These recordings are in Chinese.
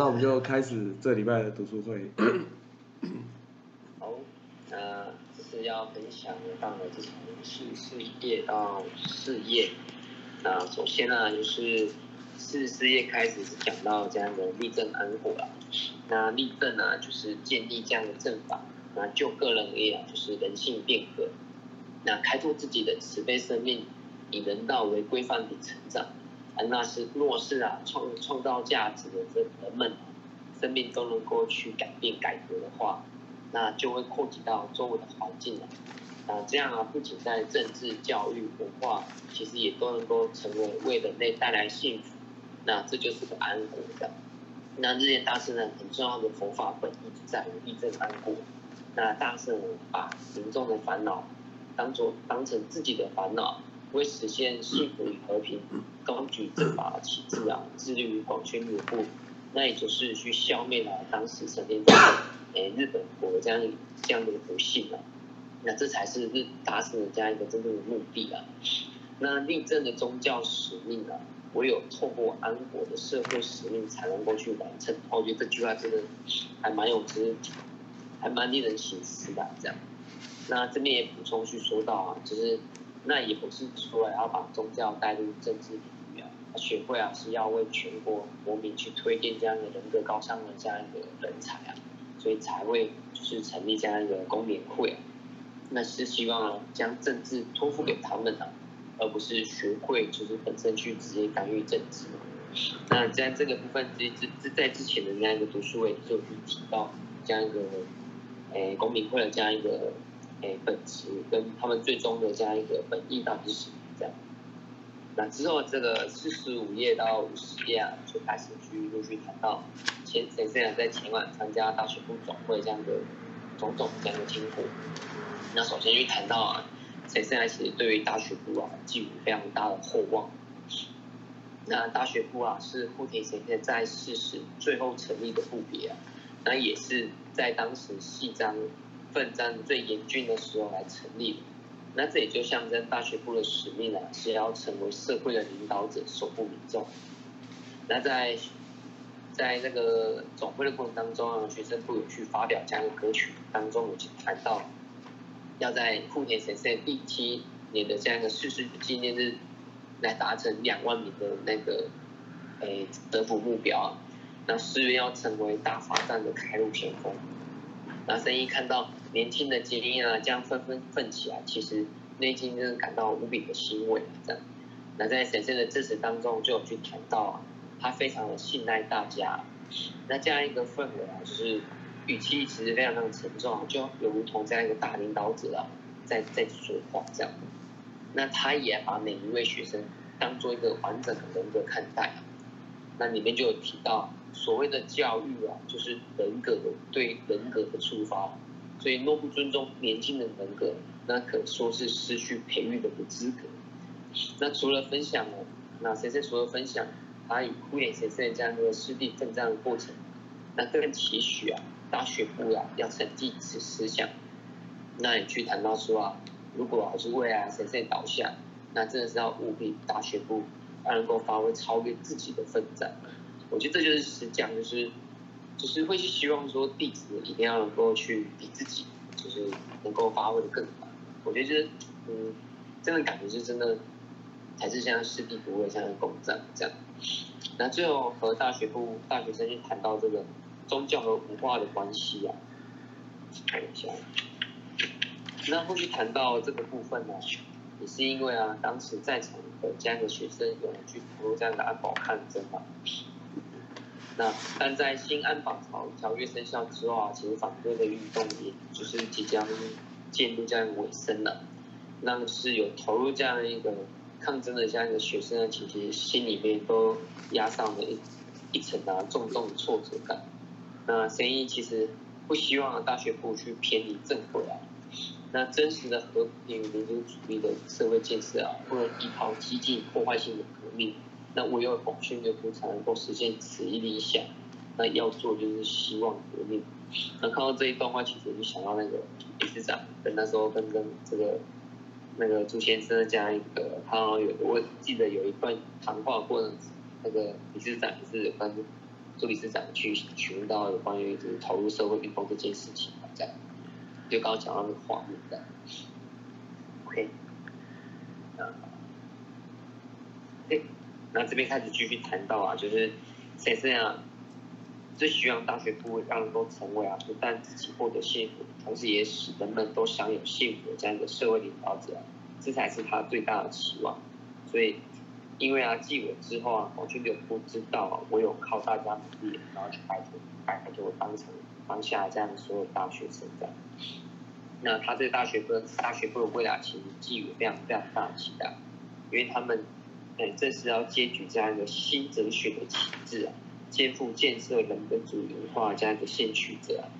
那我们就开始这礼拜的读书会。好，那这是要分享的到了这从四四页到四页。那首先呢，就是四四页开始是讲到这样的立正安国啦。那立正呢，就是建立这样的正法。那就个人而言，就是人性变革。那开拓自己的慈悲生命，以人道为规范的成长。啊，那是若是啊创创造价值的这人们，生命都能够去改变改革的话，那就会扩及到周围的环境了。啊，这样啊，不仅在政治、教育、文化，其实也都能够成为为人类带来幸福。那这就是个安国的。那日莲大师呢，很重要的佛法本意就在于立正安国。那大圣人把民众的烦恼当做当成自己的烦恼，为实现幸福与和平，高举正法旗帜啊，致力于广宣流布，那也就是去消灭了当时成天在诶日本国这样这样的不幸啊。那这才是日大圣的这样一个真正的目的啊。那立正的宗教使命啊，唯有透过安国的社会使命才能够去完成。我觉得这句话真的还蛮有值。还蛮令人醒思的，这样。那这边也补充去说到啊，就是那也不是说要把宗教带入政治领域啊，学会啊是要为全国国民去推荐这样的人格高尚的这样一个人才啊，所以才会就是成立这样一个公民会啊。那是希望啊将政治托付给他们啊，而不是学会就是本身去直接干预政治。那在这个部分之之在之前的那样一个读书会就有提到这样一个。诶，公民会的这样一个诶本质，跟他们最终的这样一个本意到底是什么？这样，那之后这个四十五页到五十页啊，就开始去陆续谈到前先生在前晚参加大学部总会这样的种种这样的经过。那首先去谈到啊，先生其实对于大学部啊寄予非常大的厚望。那大学部啊是户田先生在世时最后成立的部别啊。那也是在当时系章奋战最严峻的时候来成立。那这也就象征大学部的使命啊，是要成为社会的领导者，守护民众。那在在那个总会的过程当中啊，学生部有去发表这样的歌曲当中，有去谈到要在户田先生第七年的这样一个逝世纪念日，来达成两万名的那个诶得福目标啊。那誓愿要成为大发战的开路先锋。那生意看到年轻的精英啊，这样纷纷奋起来，其实内心真的感到无比的欣慰。这样，那在神圣的支持当中，就有去谈到啊，他非常的信赖大家。那这样一个氛围啊，就是语气其实非常非常沉重，就有如同这样一个大领导者啊，在在说话这样。那他也把每一位学生当做一个完整的人格看待。那里面就有提到。所谓的教育啊，就是人格的对人格的出发，所以若不尊重年轻的人格，那可说是失去培育的资格。那除了分享呢，那先生除了分享他以枯眼先生这样的师弟奋战的过程，那更期许啊，大学部啊要承继此思想。那也去谈到说啊，如果是未来先生倒下，那真的是要务必大学部要能够发挥超越自己的奋战。我觉得这就是实讲，就是就是会去希望说弟子一定要能够去比自己，就是能够发挥的更好。我觉得就是嗯，真的感觉是真的，才是像师弟不会像公战这样。那最后和大学部大学生去谈到这个宗教和文化的关系啊，看一下。那后续谈到这个部分呢，也是因为啊，当时在场的这样的学生有人去投入这样的安保抗争嘛。那但在新安保条条约生效之后啊，其实反对的运动也就是即将进入这样尾声了。那是有投入这样一个抗争的这样一个学生呢，其实心里面都压上了一一层啊重重的挫折感。那生意其实不希望大学部去偏离正轨啊。那真实的和平民主主义的社会建设啊，不能依靠激进破坏性的革命。那唯有广宣流布才能够实现此一理想。那要做就是希望革命。那看到这一段话，其实就想到那个理事长跟那时候跟跟这个那个朱先生这样一个，他有我记得有一段谈话过程，那个理事长是有关助理事长去询问到有关于就是投入社会运动这件事情这样，就刚刚讲到那个画面这样，OK，啊，那这边开始继续谈到啊，就是先生啊。最希望大学部让人都成为啊，不但自己获得幸福，同时也使人们都享有幸福的这样一个社会领导者，这才是他最大的期望。所以，因为啊，继我之后啊，王俊柳不知道，我有靠大家努力，然后去摆脱摆脱我当成当下这样所有大学生这样。那他对大学部大学部的未来其实寄予非常非常大的期待，因为他们哎正是要接举这样一个新哲学的旗帜啊。肩负建设人的主流化这样一个先驱者啊，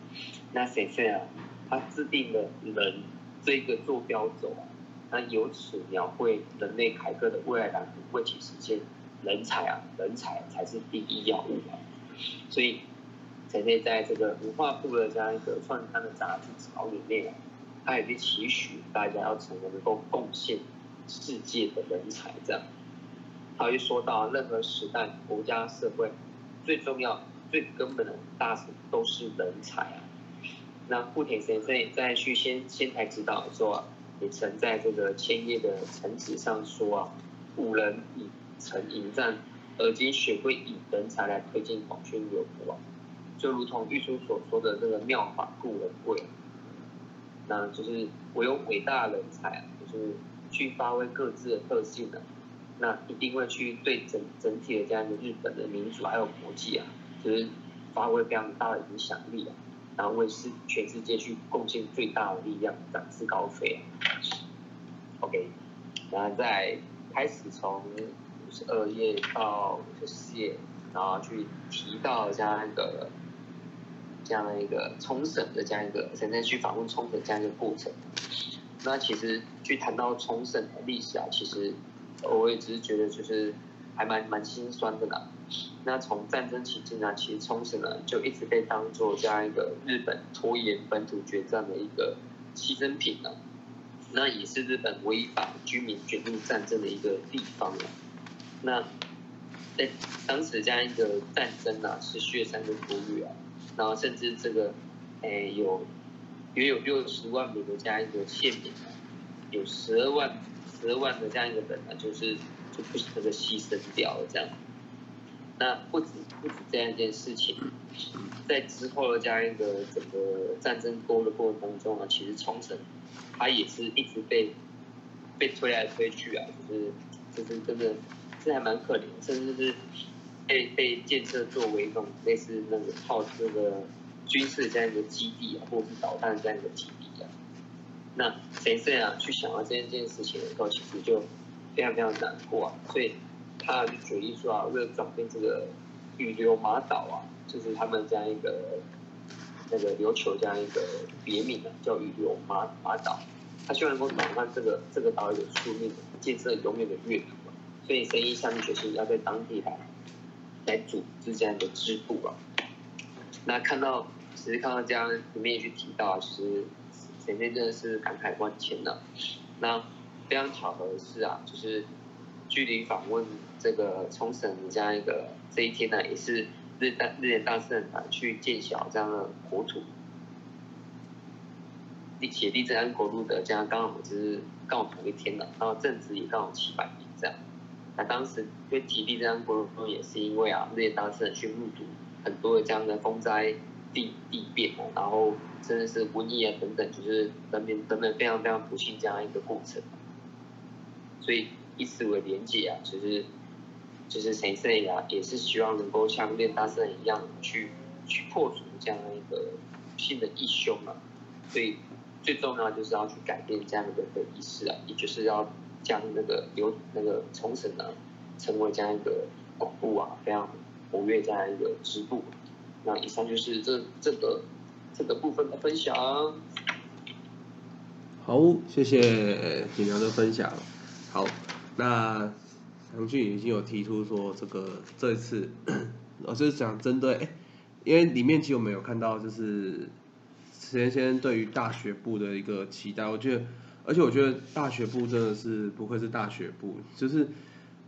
那谁谁啊，他制定了人这个坐标轴啊，那由此描绘人类凯歌的未来蓝图，为其实现，人才啊，人才才是第一要务啊。所以，谁谁在这个文化部的这样一个创刊的杂志草里面啊，他也去期许大家要成为能够贡献世界的人才这样。他又说到，任何时代、国家、社会。最重要、最根本的大事都是人才啊！那富田先生在去先先台指导的时候啊，也曾在这个千叶的城址上说啊：“古人以诚迎战，而今学会以人才来推进广宣流啊！”就如同玉书所说的这个“妙法故人贵”，那就是我有伟大的人才，就是去发挥各自的特性的。那一定会去对整整体的这样一个日本的民主还有国际啊，就是发挥非常大的影响力啊，然后为世全世界去贡献最大的力量，展翅高飞啊。OK，然后再开始从五十二页到五十四页，然后去提到这样一个这样的一个冲绳的这样一个，现在去访问冲绳这样一个过程。那其实去谈到冲绳的历史啊，其实。我也只是觉得就是还蛮蛮心酸的啦。那从战争起进啊，其实冲绳呢就一直被当做这样一个日本拖延本土决战的一个牺牲品了。那也是日本违法居民卷入战争的一个地方了。那在当时这样一个战争啊，是血山的多日啊，然后甚至这个诶有约有六十万名的这样一个县民啊，有十二万。十二万的这样一个人呢，就是就不那个牺牲掉了这样。那不止不止这样一件事情，在之后的这样一个整个战争沟的过程当中啊，其实冲绳它也是一直被被推来推去啊，就是就是真的这还蛮可怜，甚至是被被建设作为一种类似那个炮这个军事这样一个基地啊，或者是导弹这样一个基地啊。那谁这样去想到这件这件事情的时候，其实就非常非常难过啊。所以他就决议说啊，为了转变这个羽流马岛啊，就是他们这样一个那个琉球这样一个别名啊，叫羽流马马岛。他希望能够转换这个这个岛屿的宿命，建设永远的乐土啊。所以生意下定决心要在当地来来组织这样一个支部啊。那看到其实看到这样里面也去提到，其实。前面真的是感慨万千呐。那非常巧合的是啊，就是距离访问这个冲绳这样一个这一天呢，也是日大日莲大圣啊去建小这样的国土，地铁地震安国路的这样刚好就是刚好同一天了，然后正值也刚好七百年这样。那当时因为提地震安国路也是因为啊日莲大圣去目睹很多的这样的风灾地地变，然后。真的是瘟疫啊等等，就是人民等等非常非常不幸这样一个过程，所以以此为连结啊，就是就是神圣呀，也是希望能够像练大圣一样去去破除这样一个新的异凶嘛，所以最重要就是要去改变这样的的意识啊，也就是要将那个流那个重绳啊，成为这样一个广布啊，非常活跃这样一个支部。那以上就是这这个。这个部分的分享，好，谢谢锦良的分享。好，那杨俊已经有提出说，这个这次，我 就是想针对，因为里面其实我们有看到，就是陈先生对于大学部的一个期待。我觉得，而且我觉得大学部真的是不愧是大学部，就是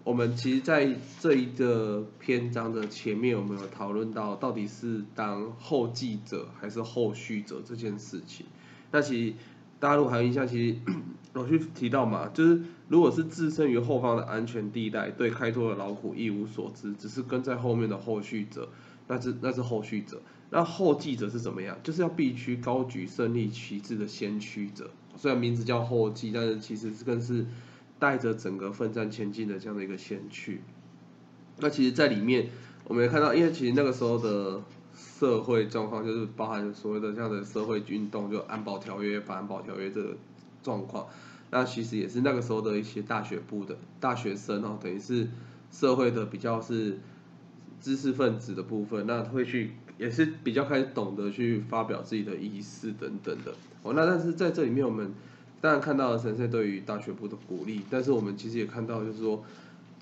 我们其实在这一个篇章的前面，我们有讨论到到底是当后继者还是后续者这件事情。那其实大家如果还有印象，其实 老去提到嘛，就是如果是置身于后方的安全地带，对开拓的老虎一无所知，只是跟在后面的后续者，那是那是后续者。那后继者是怎么样？就是要必须高举胜利旗帜的先驱者。虽然名字叫后继，但是其实是更是带着整个奋战前进的这样的一个先驱。那其实，在里面我们也看到，因为其实那个时候的社会状况，就是包含所谓的这样的社会运动，就安保条约、反安保条约这个状况。那其实也是那个时候的一些大学部的大学生哦，等于是社会的比较是知识分子的部分，那会去。也是比较开始懂得去发表自己的意思等等的哦。那但是在这里面，我们当然看到了神社对于大学部的鼓励，但是我们其实也看到，就是说，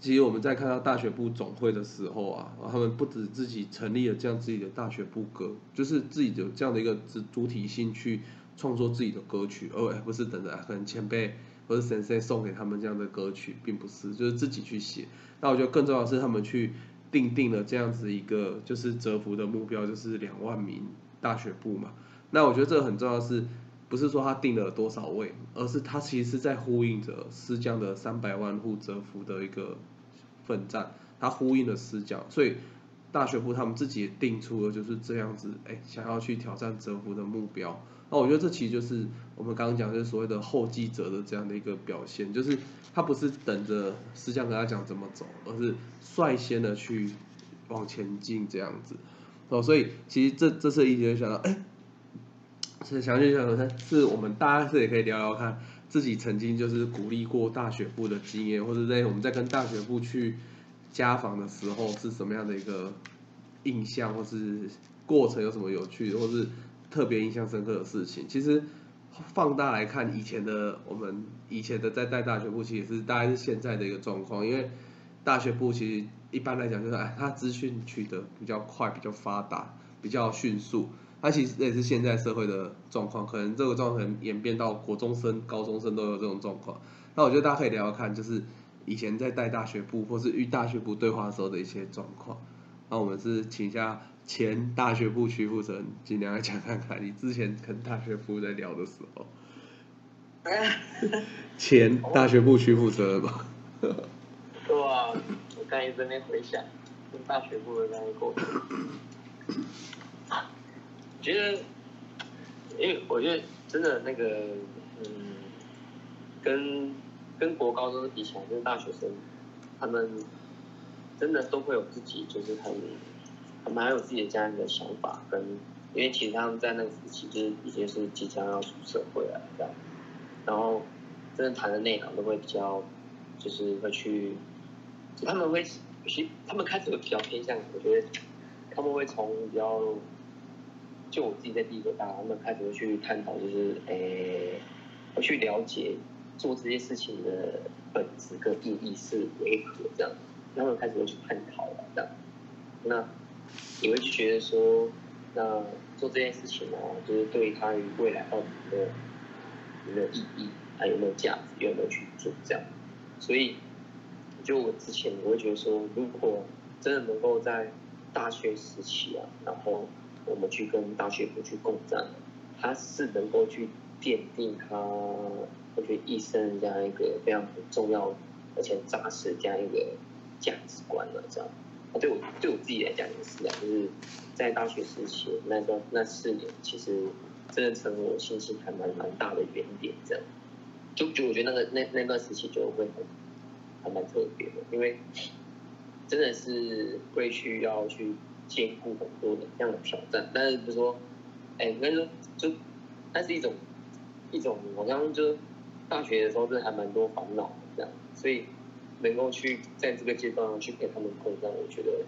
其实我们在看到大学部总会的时候啊，他们不止自己成立了这样自己的大学部歌，就是自己有这样的一个主主体性去创作自己的歌曲，而不是等着可能前辈或者神社送给他们这样的歌曲，并不是，就是自己去写。那我觉得更重要的是他们去。定定了这样子一个就是折服的目标，就是两万名大学部嘛。那我觉得这个很重要，是不是说他定了多少位，而是他其实是在呼应着师匠的三百万户折服的一个奋战，他呼应了师匠，所以大学部他们自己也定出了就是这样子，哎，想要去挑战折服的目标。那我觉得这其实就是我们刚刚讲，就是所谓的后继者的这样的一个表现，就是他不是等着师匠跟他讲怎么走，而是率先的去往前进这样子。哦，所以其实这这次一直想到，哎，是详细想说，是我们大家是也可以聊聊看，自己曾经就是鼓励过大学部的经验，或者在我们在跟大学部去家访的时候是什么样的一个印象，或是过程有什么有趣的，或是。特别印象深刻的事情，其实放大来看，以前的我们以前的在带大学部，其实是大概是现在的一个状况。因为大学部其实一般来讲就是，哎，它资讯取得比较快、比较发达、比较迅速。它其实也是现在社会的状况，可能这个状况演变到国中生、高中生都有这种状况。那我觉得大家可以聊聊看，就是以前在带大学部或是与大学部对话时候的一些状况。那我们是请一下。前大学部区负责人，尽量来讲看看你之前跟大学部在聊的时候。前大学部区负责人吧。哇，我刚才在那回想，跟大学部的那个过程。觉得，因为我觉得真的那个，嗯，跟跟国高中比起来，跟大学生，他们真的都会有自己就是很。他们还有自己的家人的想法，跟因为其实他们在那个时期就是已经是即将要出社会了这样，然后真的谈的内容都会比较，就是会去，他们会其实他们开始会比较偏向，我觉得他们会从比较，就我自己在第一个大，他们开始会去探讨，就是诶，会去了解做这些事情的本质跟意义是为何这样，他们开始会去探讨了这样，那。你会去觉得说，那做这件事情呢，就是对他于未来到底有没有有没有意义，还有没有价值，有没有去做这样？所以，就我之前我会觉得说，如果真的能够在大学时期啊，然后我们去跟大学部去共战，他是能够去奠定他，我觉得一生这样一个非常重要而且扎实这样一个价值观了，这样。对我对我自己来讲也是啊，就是在大学时期那段那四年，其实真的成为我信心还蛮蛮大的原点。这样，就就我觉得那个那那段时期就会很还蛮特别的，因为真的是会需要去兼顾很多的这样的挑战。但是就说，哎，应该说就那是一种一种，我刚刚就大学的时候真的还蛮多烦恼这样，所以。能够去在这个阶段去陪他们共战，我觉得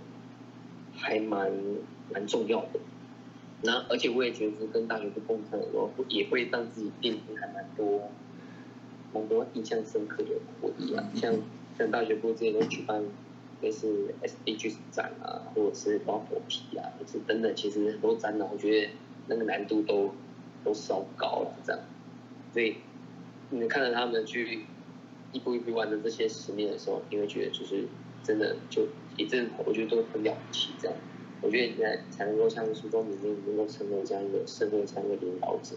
还蛮蛮重要的。那而且我也觉得是跟大学部共战的时候，也会让自己变成还蛮多蛮多印象深刻的回忆啊。像像大学部之前都举办就是 SDG 展啊，或者是包火皮啊，或是等等，其实很多展览，我觉得那个难度都都稍高了这样。所以你看着他们去。一步一步完成这些使命的时候，你会觉得就是真的就一阵，我觉得都很了不起这样。我觉得你在才能够像书中里面能够成为这样一个社会这样一个领导者。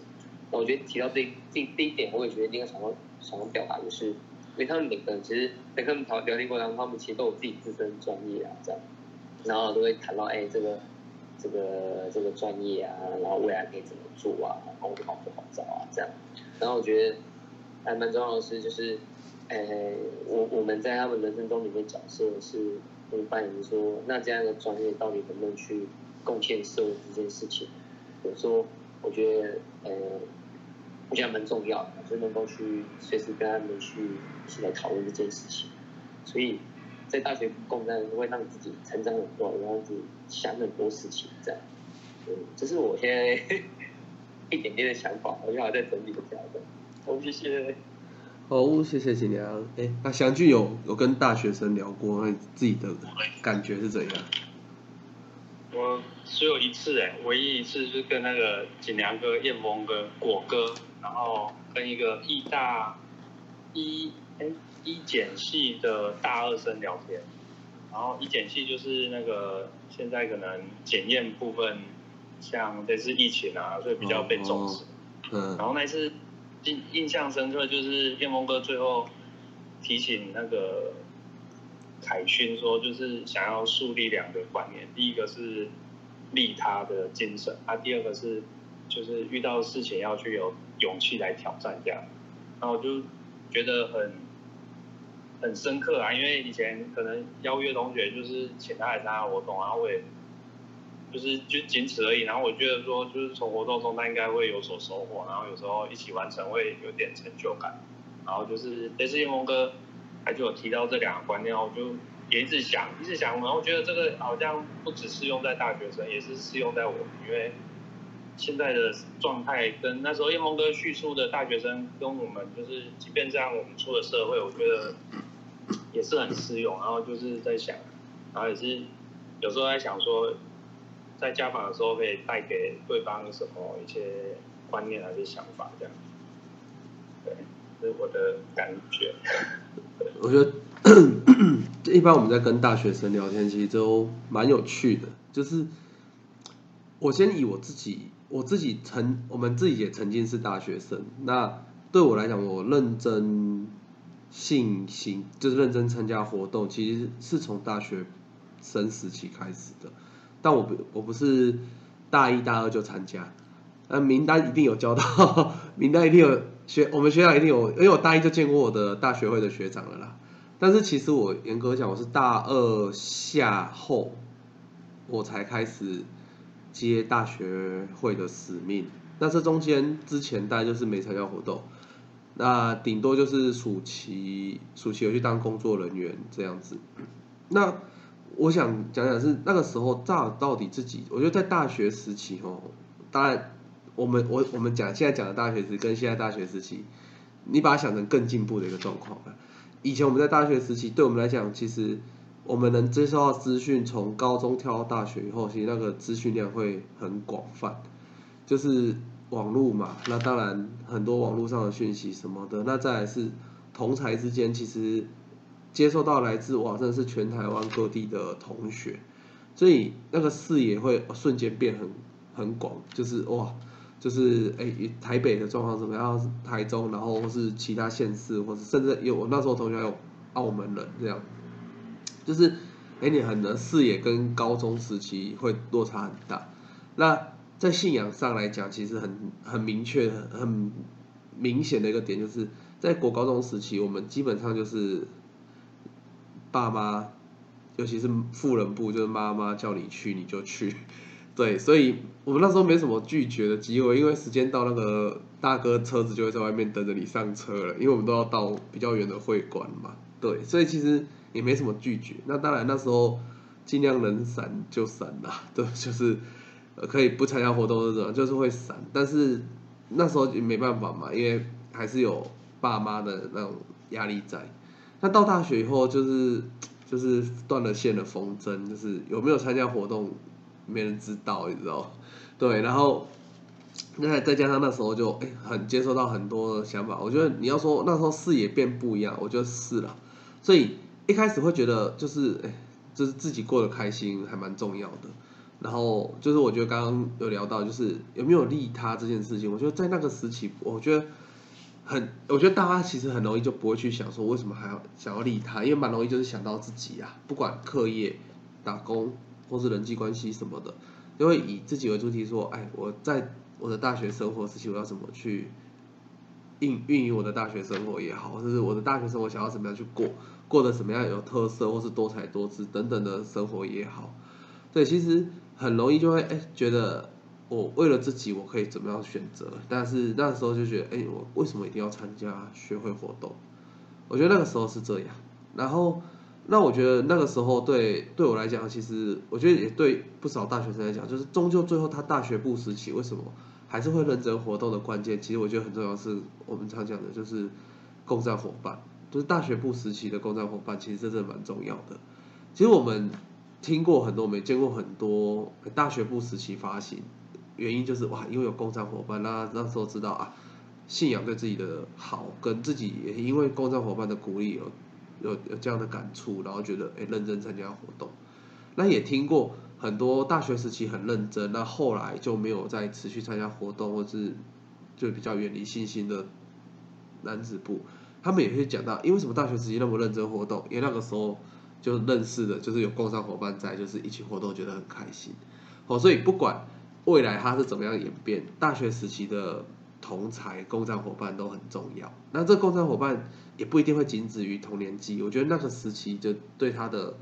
那我觉得提到这这这一点，我也觉得应该想要想要表达就是，因为他们每个人其实在跟他们聊聊天过程中，他们其实都有自己自身专业啊这样，然后都会谈到哎这个这个这个专业啊，然后未来可以怎么做啊，工作好不好找啊这样。然后我觉得还蛮重要的是就是。诶，我我们在他们人生中里面角色是会扮演说，那这样的专业到底能不能去贡献社会这件事情？有时候我觉得，呃，我觉得蛮重要的，就能够去随时跟他们去一起来讨论这件事情。所以在大学共战会让自己成长很多，然后自己想很多事情，这样。嗯，这是我现在 一点点的想法，我就还在整理一下的。好，谢谢。哦，谢谢锦良。哎，那祥俊有有跟大学生聊过，自己的感觉是怎样？我只有一次哎，唯一一次是跟那个锦良哥、燕峰哥、果哥，然后跟一个艺大一哎一检系的大二生聊天，然后一检系就是那个现在可能检验部分，像这次疫情啊，所以比较被重视。嗯。然后那次。印印象深刻就是燕峰哥最后提醒那个凯勋说，就是想要树立两个观念，第一个是利他的精神，啊，第二个是就是遇到事情要去有勇气来挑战这样，然后我就觉得很很深刻啊，因为以前可能邀约同学就是请他来参加活动，然后我也。就是就仅此而已，然后我觉得说，就是从活动中他应该会有所收获，然后有时候一起完成会有点成就感，然后就是这次叶峰哥他就有提到这两个观念，我就也一直想，一直想，然后觉得这个好像不只适用在大学生，也是适用在我，因为现在的状态跟那时候叶峰哥叙述的大学生跟我们，就是即便这样，我们出了社会，我觉得也是很适用，然后就是在想，然后也是有时候在想说。在家访的时候，可以带给对方什么一些观念还是想法，这样。对，这是我的感觉。我觉得，一般我们在跟大学生聊天，其实都蛮有趣的。就是我先以我自己，我自己曾，我们自己也曾经是大学生。那对我来讲，我认真信心，就是认真参加活动，其实是从大学生时期开始的。但我不我不是大一大二就参加，那名单一定有交到，名单一定有学，我们学长一定有，因为我大一就见过我的大学会的学长了啦。但是其实我严格讲，我是大二下后，我才开始接大学会的使命。那这中间之前大概就是没参加活动，那顶多就是暑期暑期有去当工作人员这样子，那。我想讲讲是那个时候到到底自己，我觉得在大学时期哦，当然我们我我们讲现在讲的大学时跟现在大学时期，你把它想成更进步的一个状况了。以前我们在大学时期，对我们来讲，其实我们能接收到资讯，从高中跳到大学以后，其实那个资讯量会很广泛，就是网络嘛，那当然很多网络上的讯息什么的，那再来是同才之间其实。接受到来自哇，真的是全台湾各地的同学，所以那个视野会瞬间变很很广，就是哇，就是哎，台北的状况怎么样？台中，然后或是其他县市，或是甚至有那时候同学有澳门人这样，就是哎，你很的视野跟高中时期会落差很大。那在信仰上来讲，其实很很明确、很明显的一个点，就是在国高中时期，我们基本上就是。爸妈，尤其是富人部，就是妈妈叫你去你就去，对，所以我们那时候没什么拒绝的机会，因为时间到，那个大哥车子就会在外面等着你上车了，因为我们都要到比较远的会馆嘛，对，所以其实也没什么拒绝。那当然那时候尽量能闪就闪啦，对，就是可以不参加活动那种，就是会闪，但是那时候也没办法嘛，因为还是有爸妈的那种压力在。那到大学以后，就是就是断了线的风筝，就是有没有参加活动，没人知道，你知道？对，然后那再加上那时候就哎很接受到很多想法，我觉得你要说那时候视野变不一样，我觉得是了。所以一开始会觉得就是哎，就是自己过得开心还蛮重要的。然后就是我觉得刚刚有聊到就是有没有利他这件事情，我觉得在那个时期，我觉得很，我觉得大家其实很容易就不会去想说为什么还要想要利他，因为蛮容易就是想到自己啊，不管课业、打工或是人际关系什么的，就会以自己为主题说，哎，我在。我的大学生活时期，我要怎么去运运营我的大学生活也好，或者是我的大学生活想要怎么样去过，过得什么样有特色或是多彩多姿等等的生活也好，对，其实很容易就会哎觉得我为了自己我可以怎么样选择，但是那时候就觉得哎我为什么一定要参加学会活动？我觉得那个时候是这样，然后。那我觉得那个时候对对我来讲，其实我觉得也对不少大学生来讲，就是终究最后他大学部时期为什么还是会认真活动的关键，其实我觉得很重要是我们常讲的就是共战伙伴，就是大学部时期的共战伙伴，其实真的蛮重要的。其实我们听过很多，我们见过很多大学部时期发行，原因就是哇，因为有共战伙伴，那那时候知道啊，信仰对自己的好，跟自己也因为共战伙伴的鼓励有。有有这样的感触，然后觉得哎认真参加活动，那也听过很多大学时期很认真，那后来就没有再持续参加活动，或是就比较远离信心的男子部，他们也会讲到，因为什么大学时期那么认真活动，因为那个时候就认识的，就是有共商伙伴在，就是一起活动觉得很开心，哦，所以不管未来他是怎么样演变，大学时期的同才共商伙伴都很重要，那这共商伙伴。也不一定会仅止于同年纪，我觉得那个时期就对他的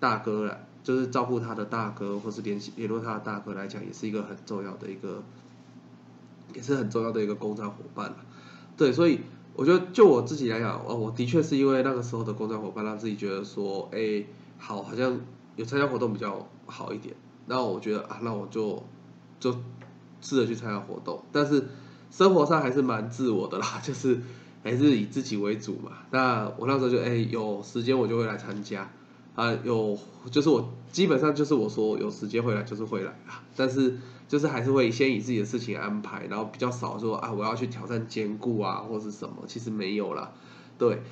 大哥来，就是照顾他的大哥，或是联系联络他的大哥来讲，也是一个很重要的一个，也是很重要的一个工作伙伴了。对，所以我觉得就我自己来讲，哦，我的确是因为那个时候的工作伙伴，让自己觉得说，哎，好，好像有参加活动比较好一点。然后我觉得啊，那我就就试着去参加活动，但是生活上还是蛮自我的啦，就是。还是以自己为主嘛。那我那时候就哎有时间我就会来参加啊，有就是我基本上就是我说有时间会来就是会来啊，但是就是还是会先以自己的事情安排，然后比较少说啊我要去挑战兼顾啊或是什么，其实没有啦。对，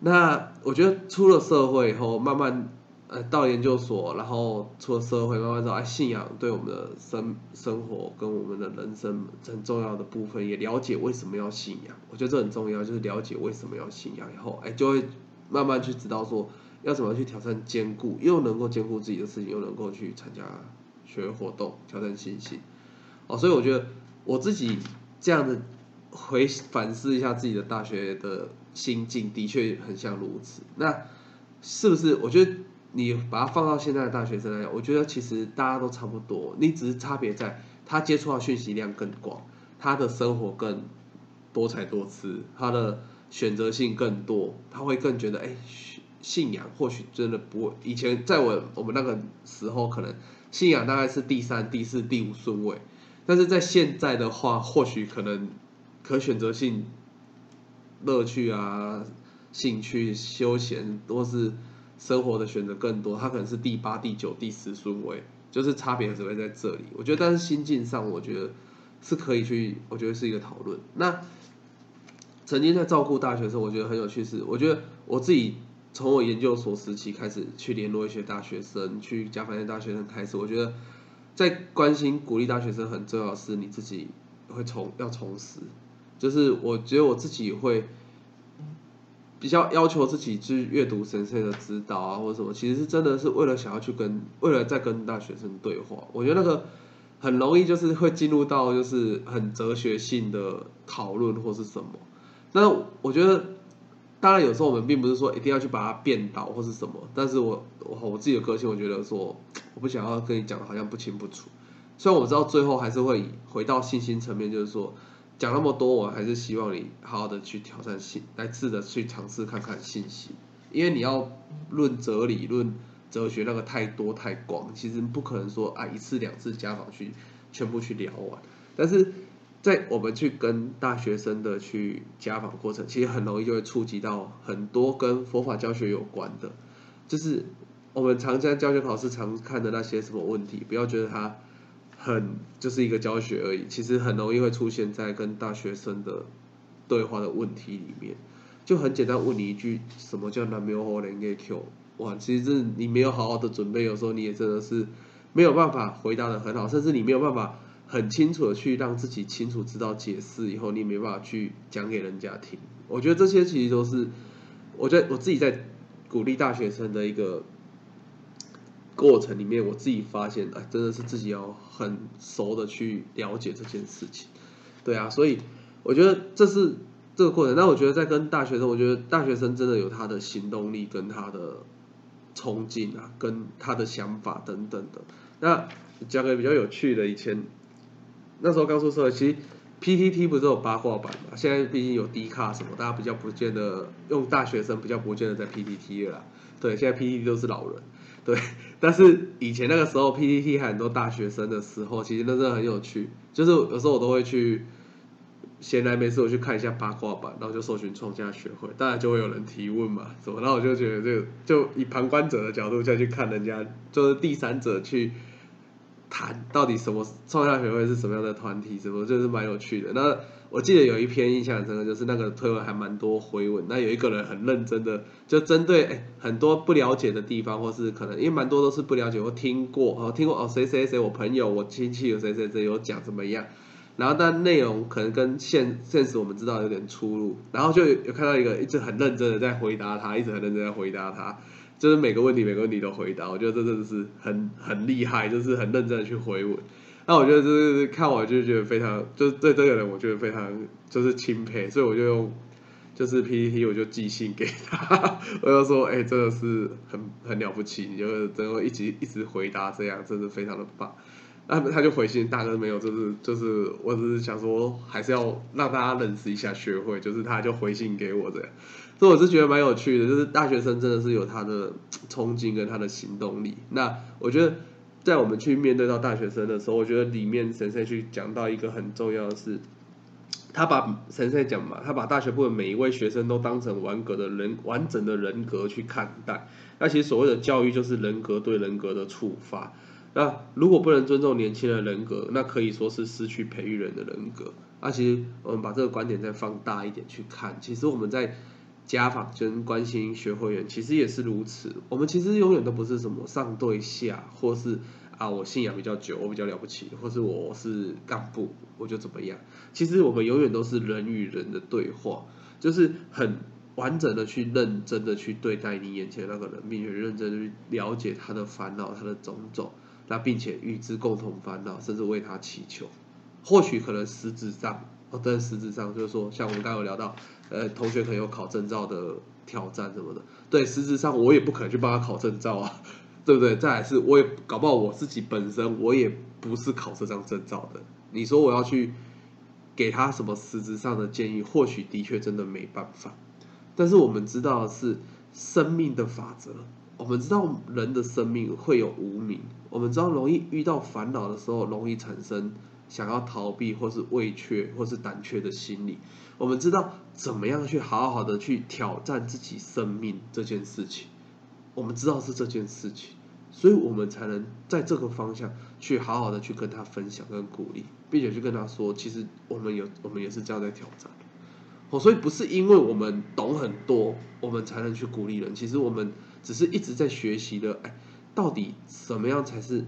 那我觉得出了社会以后慢慢。呃，到研究所，然后出了社会，慢慢知道，哎，信仰对我们的生生活跟我们的人生很重要的部分，也了解为什么要信仰。我觉得这很重要，就是了解为什么要信仰以后，哎，就会慢慢去知道说，要怎么去挑战兼顾，又能够兼顾自己的事情，又能够去参加学活动，挑战信心。哦，所以我觉得我自己这样的回反思一下自己的大学的心境，的确很像如此。那是不是？我觉得。你把它放到现在的大学生来讲，我觉得其实大家都差不多，你只是差别在他接触到讯息量更广，他的生活更多彩多姿，他的选择性更多，他会更觉得哎，信仰或许真的不会。以前在我我们那个时候，可能信仰大概是第三、第四、第五顺位，但是在现在的话，或许可能可选择性乐趣啊、兴趣、休闲或是。生活的选择更多，他可能是第八、第九、第十顺位，就是差别只会在这里。我觉得，但是心境上，我觉得是可以去，我觉得是一个讨论。那曾经在照顾大学生，我觉得很有趣是，我觉得我自己从我研究所时期开始去联络一些大学生，去加饭店大学生开始，我觉得在关心鼓励大学生很重要是，你自己会从要从实，就是我觉得我自己会。比较要求自己去阅读神圣的指导啊，或者什么，其实真的是为了想要去跟，为了在跟大学生对话。我觉得那个很容易就是会进入到就是很哲学性的讨论或是什么。那我觉得，当然有时候我们并不是说一定要去把它变倒或是什么，但是我我我自己的个性，我觉得说我不想要跟你讲的好像不清不楚。虽然我知道最后还是会回到信心层面，就是说。讲那么多，我还是希望你好好的去挑战信，来试着去尝试看看信息。因为你要论哲理、论哲学，那个太多太广，其实不可能说啊一次两次家访去全部去聊完。但是在我们去跟大学生的去家访过程，其实很容易就会触及到很多跟佛法教学有关的，就是我们常在教学考试常看的那些什么问题，不要觉得它很就是一个教学而已，其实很容易会出现在跟大学生的对话的问题里面。就很简单，问你一句，什么叫南没有人给 Q？哇，其实你没有好好的准备，有时候你也真的是没有办法回答的很好，甚至你没有办法很清楚的去让自己清楚知道解释以后，你没办法去讲给人家听。我觉得这些其实都是，我觉得我自己在鼓励大学生的一个过程里面，我自己发现，哎，真的是自己要很熟的去了解这件事情。对啊，所以我觉得这是。这个过程，那我觉得在跟大学生，我觉得大学生真的有他的行动力跟他的冲劲啊，跟他的想法等等的。那讲个比较有趣的，以前那时候刚出社会，其实 PTT 不是有八卦版嘛？现在毕竟有 D 卡什么，大家比较不见得用大学生比较不见得在 PTT 了。对，现在 PTT 都是老人。对，但是以前那个时候 PTT 还很多大学生的时候，其实那真的很有趣。就是有时候我都会去。闲来没事，我去看一下八卦版，然后就搜寻创价学会，当然就会有人提问嘛，什么？然后我就觉得这个，就以旁观者的角度再去看人家，就是第三者去谈到底什么创价学会是什么样的团体，什么就是蛮有趣的。那我记得有一篇印象很深刻，就是那个推文还蛮多回文，那有一个人很认真的，就针对哎很多不了解的地方，或是可能因为蛮多都是不了解或听过哦，听过哦谁谁谁我朋友我亲戚有谁谁谁有讲怎么样。然后，但内容可能跟现现实我们知道有点出入，然后就有看到一个一直很认真的在回答他，一直很认真在回答他，就是每个问题每个问题都回答，我觉得这真的是很很厉害，就是很认真的去回问。那我觉得就是看我就觉得非常，就是对这个人我觉得非常就是钦佩，所以我就用就是 PPT 我就寄信给他，我就说哎真的是很很了不起，你就真的一直一直回答这样，真的非常的棒。那他就回信，大哥没有，就是就是，我只是想说，还是要让大家认识一下学会，就是他就回信给我这样，所以我是觉得蛮有趣的，就是大学生真的是有他的冲劲跟他的行动力。那我觉得在我们去面对到大学生的时候，我觉得里面神圣去讲到一个很重要的是，他把神圣讲嘛，他把大学部的每一位学生都当成完格的人完整的人格去看待。那其实所谓的教育就是人格对人格的触发。那如果不能尊重年轻人人格，那可以说是失去培育人的人格。那其实我们把这个观点再放大一点去看，其实我们在家访跟关心学会员，其实也是如此。我们其实永远都不是什么上对下，或是啊我信仰比较久，我比较了不起，或是我是干部我就怎么样。其实我们永远都是人与人的对话，就是很完整的去认真的去对待你眼前那个人，并且认真的去了解他的烦恼，他的种种。那并且与之共同烦恼，甚至为他祈求，或许可能实质上，哦，但实质上就是说，像我们刚刚有聊到，呃，同学可能有考证照的挑战什么的，对，实质上我也不可能去帮他考证照啊，对不对？再来是，我也搞不好我自己本身我也不是考这张证照的，你说我要去给他什么实质上的建议，或许的确真的没办法，但是我们知道是生命的法则。我们知道人的生命会有无名，我们知道容易遇到烦恼的时候，容易产生想要逃避或是畏怯或是胆怯的心理。我们知道怎么样去好好的去挑战自己生命这件事情，我们知道是这件事情，所以我们才能在这个方向去好好的去跟他分享跟鼓励，并且去跟他说，其实我们有我们也是这样在挑战。哦，所以不是因为我们懂很多，我们才能去鼓励人，其实我们。只是一直在学习的，哎，到底什么样才是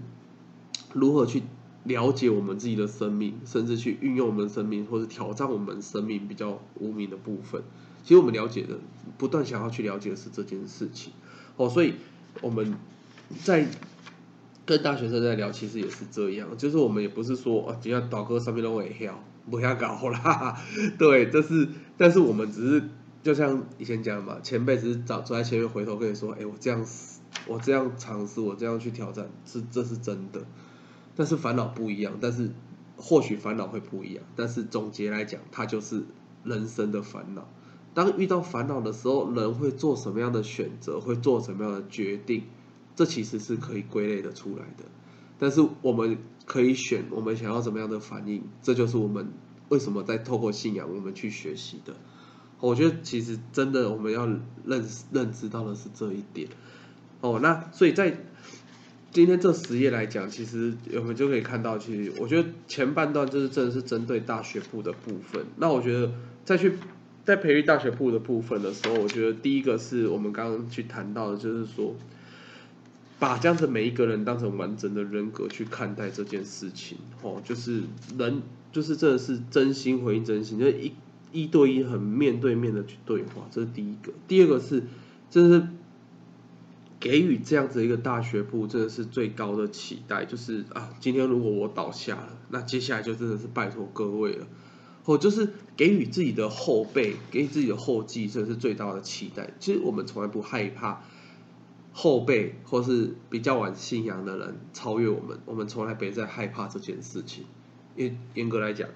如何去了解我们自己的生命，甚至去运用我们生命，或者挑战我们生命比较无名的部分？其实我们了解的，不断想要去了解的是这件事情。哦，所以我们在跟大学生在聊，其实也是这样，就是我们也不是说哦，只要导哥上面都会跳，不要搞啦。对，这是，但是我们只是。就像以前讲嘛，前辈只是走走在前面，回头跟你说：“哎，我这样，我这样尝试，我这样去挑战，是这是真的。”但是烦恼不一样，但是或许烦恼会不一样，但是总结来讲，它就是人生的烦恼。当遇到烦恼的时候，人会做什么样的选择，会做什么样的决定，这其实是可以归类的出来的。但是我们可以选我们想要怎么样的反应，这就是我们为什么在透过信仰我们去学习的。我觉得其实真的我们要认认知到的是这一点，哦，那所以在今天这十页来讲，其实我们就可以看到，其实我觉得前半段就是真的是针对大学部的部分。那我觉得再去在培育大学部的部分的时候，我觉得第一个是我们刚刚去谈到的，就是说把这样子每一个人当成完整的人格去看待这件事情，哦，就是人就是真的是真心回应真心，就是一一对一很面对面的去对话，这是第一个。第二个是，就是给予这样子一个大学部，真的是最高的期待，就是啊，今天如果我倒下了，那接下来就真的是拜托各位了。或就是给予自己的后辈，给予自己的后继，这是最大的期待。其实我们从来不害怕后辈或是比较晚信仰的人超越我们，我们从来没在害怕这件事情。因严格来讲，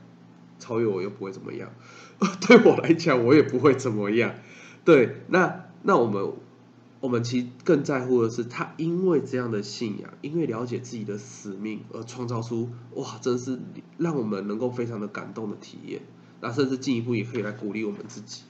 超越我又不会怎么样，对我来讲我也不会怎么样。对，那那我们。我们其实更在乎的是，他因为这样的信仰，因为了解自己的使命而创造出哇，真是让我们能够非常的感动的体验。那甚至进一步也可以来鼓励我们自己。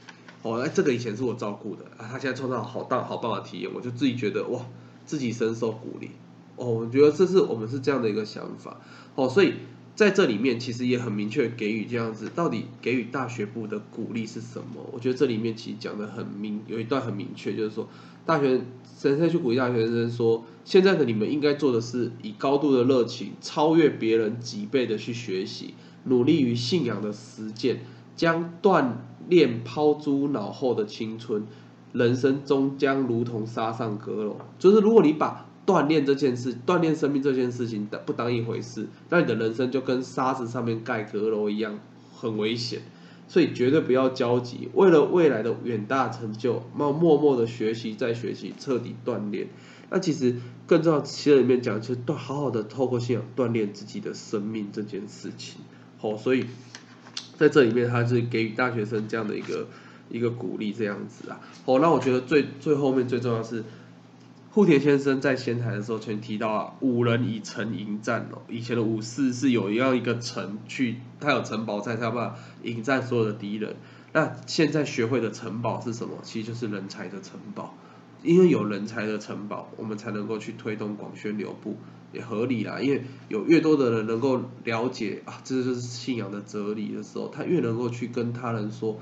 哦，哎，这个以前是我照顾的啊，他现在创造好大好棒的体验，我就自己觉得哇，自己深受鼓励。哦，我觉得这是我们是这样的一个想法。哦，所以在这里面其实也很明确给予这样子，到底给予大学部的鼓励是什么？我觉得这里面其实讲的很明，有一段很明确，就是说。大学神生去鼓励大学生说：“现在的你们应该做的是以高度的热情，超越别人几倍的去学习，努力于信仰的实践，将锻炼抛诸脑后的青春，人生终将如同沙上阁楼。就是如果你把锻炼这件事、锻炼生命这件事情不当一回事，那你的人生就跟沙子上面盖阁楼一样，很危险。”所以绝对不要焦急，为了未来的远大成就，默默默的学习再学习，彻底锻炼。那其实更重要，其实里面讲就是锻好好的透过信仰锻炼自己的生命这件事情。好，所以在这里面他是给予大学生这样的一个一个鼓励，这样子啊。好，那我觉得最最后面最重要是。户田先生在仙台的时候，曾提到啊，五人以城迎战哦。以前的武士是有一样一个城去，他有城堡在，他办法迎战所有的敌人。那现在学会的城堡是什么？其实就是人才的城堡。因为有人才的城堡，我们才能够去推动广宣流布，也合理啦。因为有越多的人能够了解啊，这就是信仰的哲理的时候，他越能够去跟他人说，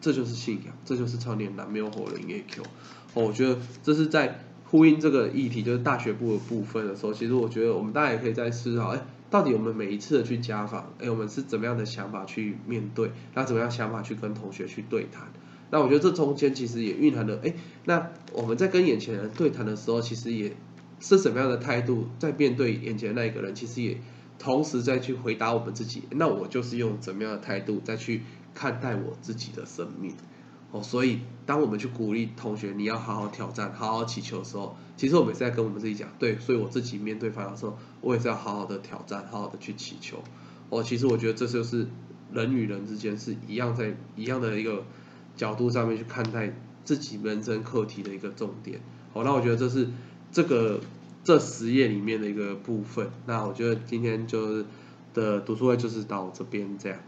这就是信仰，这就是超年男没有火人 A Q。哦，我觉得这是在。呼应这个议题就是大学部的部分的时候，其实我觉得我们大家也可以在思考，哎，到底我们每一次的去家访，哎，我们是怎么样的想法去面对，那怎么样想法去跟同学去对谈？那我觉得这中间其实也蕴含了，哎，那我们在跟眼前人对谈的时候，其实也是什么样的态度在面对眼前那一个人，其实也同时再去回答我们自己，那我就是用怎么样的态度再去看待我自己的生命。哦，所以当我们去鼓励同学，你要好好挑战，好好祈求的时候，其实我们是在跟我们自己讲，对，所以我自己面对烦恼的时候，我也是要好好的挑战，好好的去祈求。哦，其实我觉得这就是人与人之间是一样在一样的一个角度上面去看待自己人生课题的一个重点。好，那我觉得这是这个这十页里面的一个部分。那我觉得今天就是的读书会就是到这边这样。